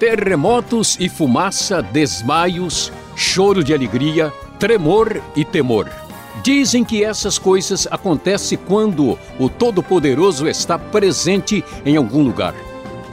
Terremotos e fumaça, desmaios, choro de alegria, tremor e temor. Dizem que essas coisas acontecem quando o Todo-Poderoso está presente em algum lugar.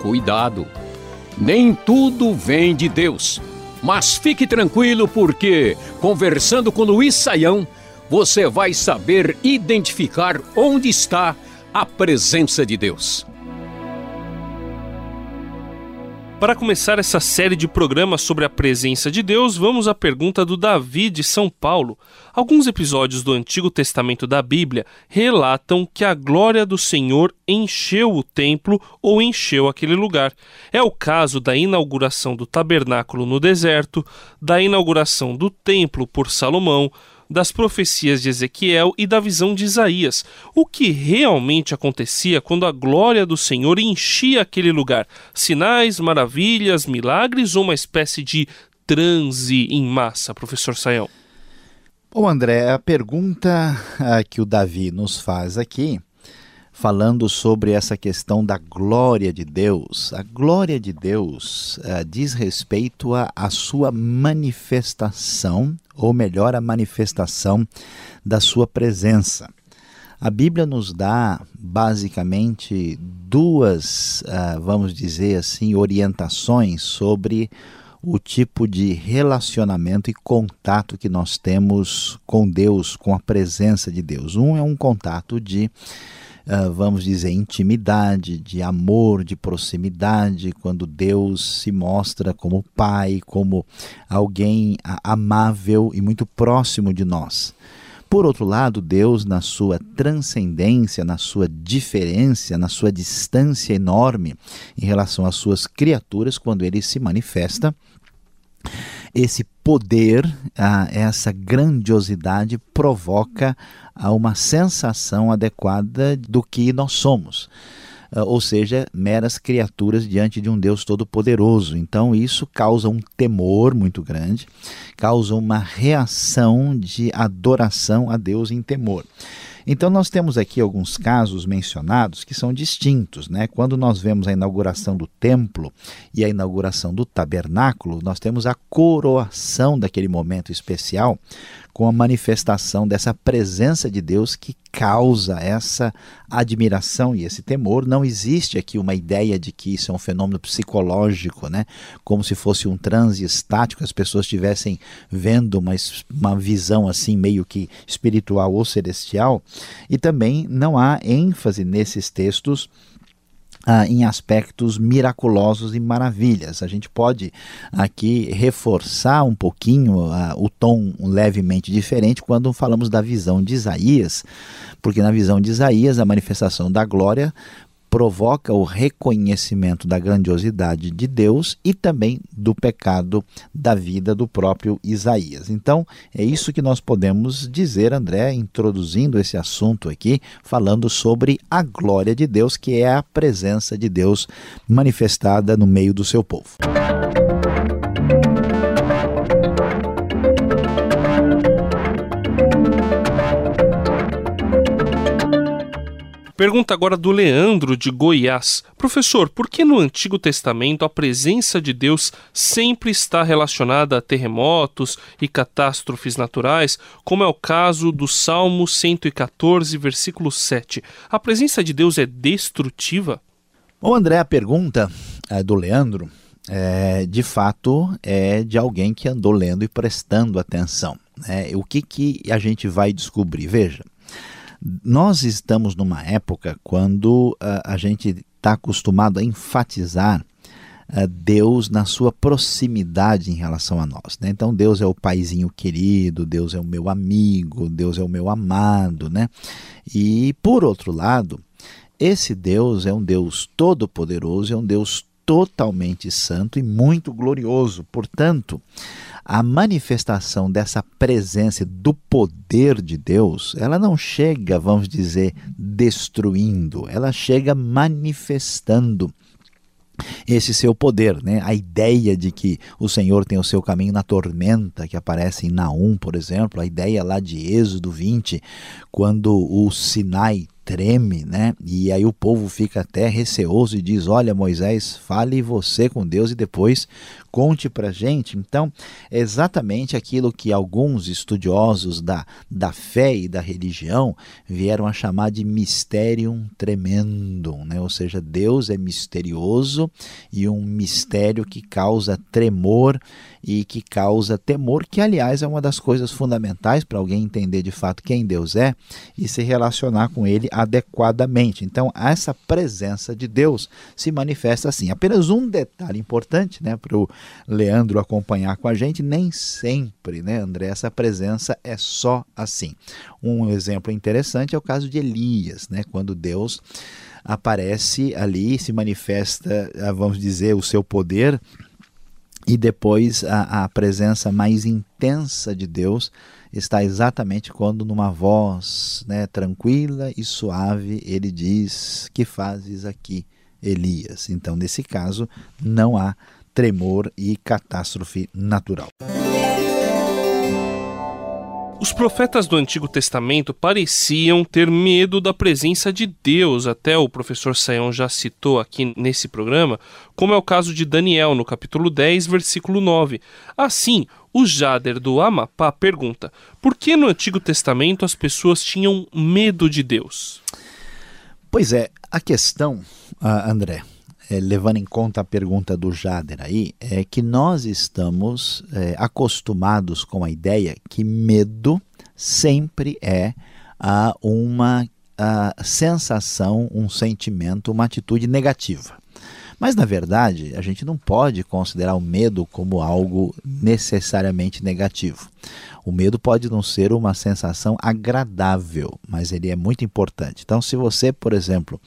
Cuidado! Nem tudo vem de Deus. Mas fique tranquilo, porque, conversando com Luiz Saião, você vai saber identificar onde está a presença de Deus. Para começar essa série de programas sobre a presença de Deus, vamos à pergunta do Davi de São Paulo. Alguns episódios do Antigo Testamento da Bíblia relatam que a glória do Senhor encheu o templo ou encheu aquele lugar. É o caso da inauguração do tabernáculo no deserto, da inauguração do templo por Salomão, das profecias de Ezequiel e da visão de Isaías, o que realmente acontecia quando a glória do Senhor enchia aquele lugar. Sinais, maravilhas, milagres ou uma espécie de transe em massa, professor Saião? Bom, André, a pergunta ah, que o Davi nos faz aqui falando sobre essa questão da glória de Deus. A glória de Deus uh, diz respeito à sua manifestação, ou melhor, a manifestação da sua presença. A Bíblia nos dá basicamente duas, uh, vamos dizer assim, orientações sobre o tipo de relacionamento e contato que nós temos com Deus, com a presença de Deus. Um é um contato de vamos dizer, intimidade, de amor, de proximidade, quando Deus se mostra como Pai, como alguém amável e muito próximo de nós. Por outro lado, Deus, na sua transcendência, na sua diferença, na sua distância enorme em relação às suas criaturas, quando ele se manifesta, esse poder, essa grandiosidade provoca uma sensação adequada do que nós somos. Ah, ou seja, meras criaturas diante de um Deus todo-poderoso. Então, isso causa um temor muito grande, causa uma reação de adoração a Deus em temor. Então nós temos aqui alguns casos mencionados que são distintos, né? Quando nós vemos a inauguração do templo e a inauguração do tabernáculo, nós temos a coroação daquele momento especial com a manifestação dessa presença de Deus que causa essa admiração e esse temor. Não existe aqui uma ideia de que isso é um fenômeno psicológico, né? como se fosse um transe estático, as pessoas estivessem vendo uma, uma visão assim meio que espiritual ou celestial. E também não há ênfase nesses textos ah, em aspectos miraculosos e maravilhas. A gente pode aqui reforçar um pouquinho ah, o tom levemente diferente quando falamos da visão de Isaías, porque na visão de Isaías a manifestação da glória provoca o reconhecimento da grandiosidade de Deus e também do pecado da vida do próprio Isaías. Então, é isso que nós podemos dizer, André, introduzindo esse assunto aqui, falando sobre a glória de Deus, que é a presença de Deus manifestada no meio do seu povo. Pergunta agora do Leandro de Goiás. Professor, por que no Antigo Testamento a presença de Deus sempre está relacionada a terremotos e catástrofes naturais, como é o caso do Salmo 114, versículo 7? A presença de Deus é destrutiva? Bom, André, a pergunta é, do Leandro é, de fato é de alguém que andou lendo e prestando atenção. Né? O que, que a gente vai descobrir? Veja, nós estamos numa época quando uh, a gente está acostumado a enfatizar uh, Deus na sua proximidade em relação a nós. Né? Então, Deus é o paizinho querido, Deus é o meu amigo, Deus é o meu amado. Né? E, por outro lado, esse Deus é um Deus todo-poderoso, é um Deus totalmente santo e muito glorioso. Portanto, a manifestação dessa presença do poder de Deus, ela não chega, vamos dizer, destruindo, ela chega manifestando esse seu poder, né? A ideia de que o Senhor tem o seu caminho na tormenta, que aparece em Naum, por exemplo, a ideia lá de Êxodo 20, quando o Sinai treme, né? E aí o povo fica até receoso e diz: Olha, Moisés, fale você com Deus e depois conte para gente. Então, é exatamente aquilo que alguns estudiosos da, da fé e da religião vieram a chamar de mysterium tremendum, né? Ou seja, Deus é misterioso e um mistério que causa tremor e que causa temor, que aliás é uma das coisas fundamentais para alguém entender de fato quem Deus é e se relacionar com ele adequadamente. Então, essa presença de Deus se manifesta assim. Apenas um detalhe importante né, para o Leandro acompanhar com a gente: nem sempre, né, André, essa presença é só assim. Um exemplo interessante é o caso de Elias, né, quando Deus aparece ali, se manifesta, vamos dizer, o seu poder e depois a, a, presença mais intensa de Deus está exatamente quando, numa voz né, tranquila e suave, ele diz: Que fazes aqui, Elias? Então, nesse caso, não há tremor e catástrofe natural. Os profetas do Antigo Testamento pareciam ter medo da presença de Deus, até o professor Sayão já citou aqui nesse programa, como é o caso de Daniel, no capítulo 10, versículo 9. Assim, o Jader do Amapá pergunta: por que no Antigo Testamento as pessoas tinham medo de Deus? Pois é, a questão, uh, André, é, levando em conta a pergunta do Jader aí, é que nós estamos é, acostumados com a ideia que medo sempre é ah, uma ah, sensação, um sentimento, uma atitude negativa. Mas, na verdade, a gente não pode considerar o medo como algo necessariamente negativo. O medo pode não ser uma sensação agradável, mas ele é muito importante. Então, se você, por exemplo,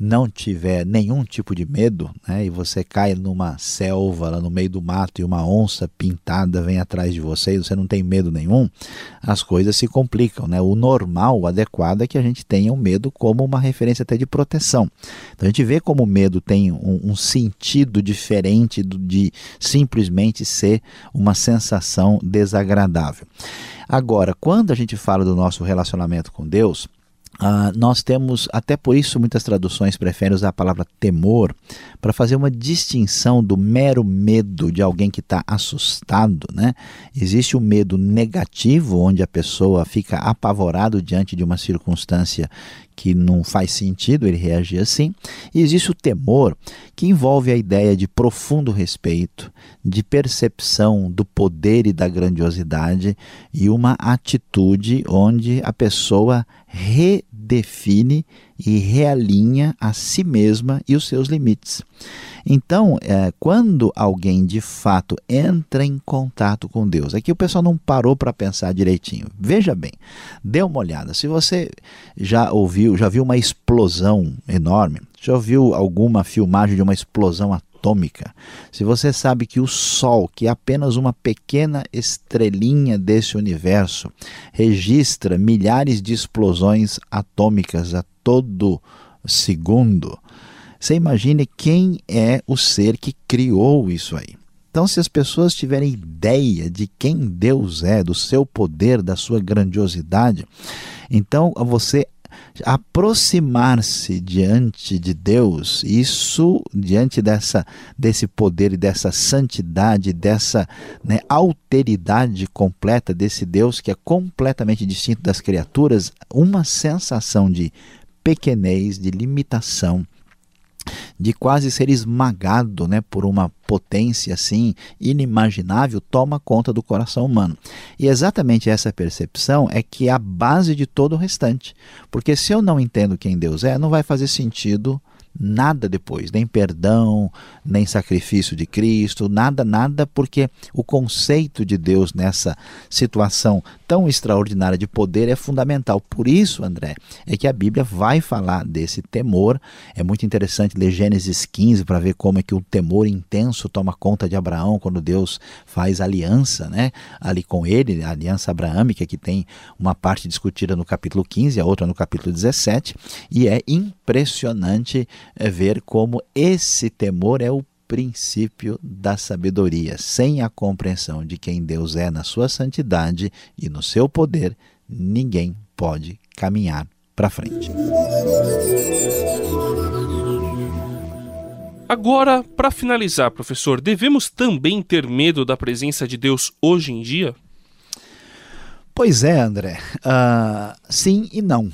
não tiver nenhum tipo de medo, né, e você cai numa selva lá no meio do mato e uma onça pintada vem atrás de você e você não tem medo nenhum, as coisas se complicam. Né? O normal, o adequado é que a gente tenha o medo como uma referência até de proteção. Então a gente vê como o medo tem um, um sentido diferente do, de simplesmente ser uma sensação desagradável. Agora, quando a gente fala do nosso relacionamento com Deus, Uh, nós temos, até por isso, muitas traduções preferem usar a palavra temor para fazer uma distinção do mero medo de alguém que está assustado. Né? Existe o medo negativo, onde a pessoa fica apavorado diante de uma circunstância que não faz sentido ele reagir assim. E existe o temor, que envolve a ideia de profundo respeito, de percepção do poder e da grandiosidade e uma atitude onde a pessoa redefine e realinha a si mesma e os seus limites. Então, é, quando alguém de fato entra em contato com Deus, aqui o pessoal não parou para pensar direitinho. Veja bem, dê uma olhada. Se você já ouviu, já viu uma explosão enorme, já ouviu alguma filmagem de uma explosão atômica, se você sabe que o Sol, que é apenas uma pequena estrelinha desse universo, registra milhares de explosões atômicas a todo segundo, você imagine quem é o ser que criou isso aí. Então, se as pessoas tiverem ideia de quem Deus é, do seu poder, da sua grandiosidade, então você aproximar-se diante de Deus, isso diante dessa desse poder e dessa santidade, dessa né, alteridade completa desse Deus que é completamente distinto das criaturas, uma sensação de pequenez, de limitação, de quase ser esmagado né, por uma potência assim inimaginável, toma conta do coração humano. E exatamente essa percepção é que é a base de todo o restante. Porque se eu não entendo quem Deus é, não vai fazer sentido nada depois, nem perdão, nem sacrifício de Cristo, nada, nada, porque o conceito de Deus nessa situação tão extraordinária de poder é fundamental. Por isso, André, é que a Bíblia vai falar desse temor. É muito interessante ler Gênesis 15 para ver como é que o temor intenso toma conta de Abraão quando Deus faz aliança, né, ali com ele, a aliança abraâmica que tem uma parte discutida no capítulo 15, a outra no capítulo 17, e é impressionante ver como esse temor é o princípio da sabedoria. Sem a compreensão de quem Deus é na sua santidade e no seu poder, ninguém pode caminhar para frente. Agora, para finalizar, professor, devemos também ter medo da presença de Deus hoje em dia? Pois é, André. Uh, sim e não.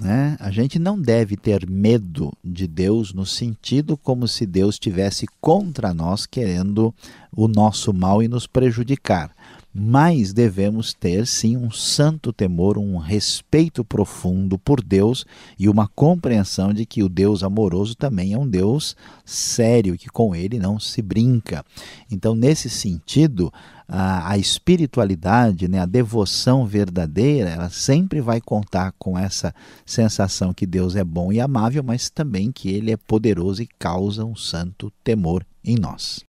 Né? A gente não deve ter medo de Deus no sentido como se Deus estivesse contra nós, querendo o nosso mal e nos prejudicar mas devemos ter sim um santo temor, um respeito profundo por Deus e uma compreensão de que o Deus amoroso também é um Deus sério, que com ele não se brinca. Então, nesse sentido, a, a espiritualidade, né, a devoção verdadeira, ela sempre vai contar com essa sensação que Deus é bom e amável, mas também que ele é poderoso e causa um santo temor em nós.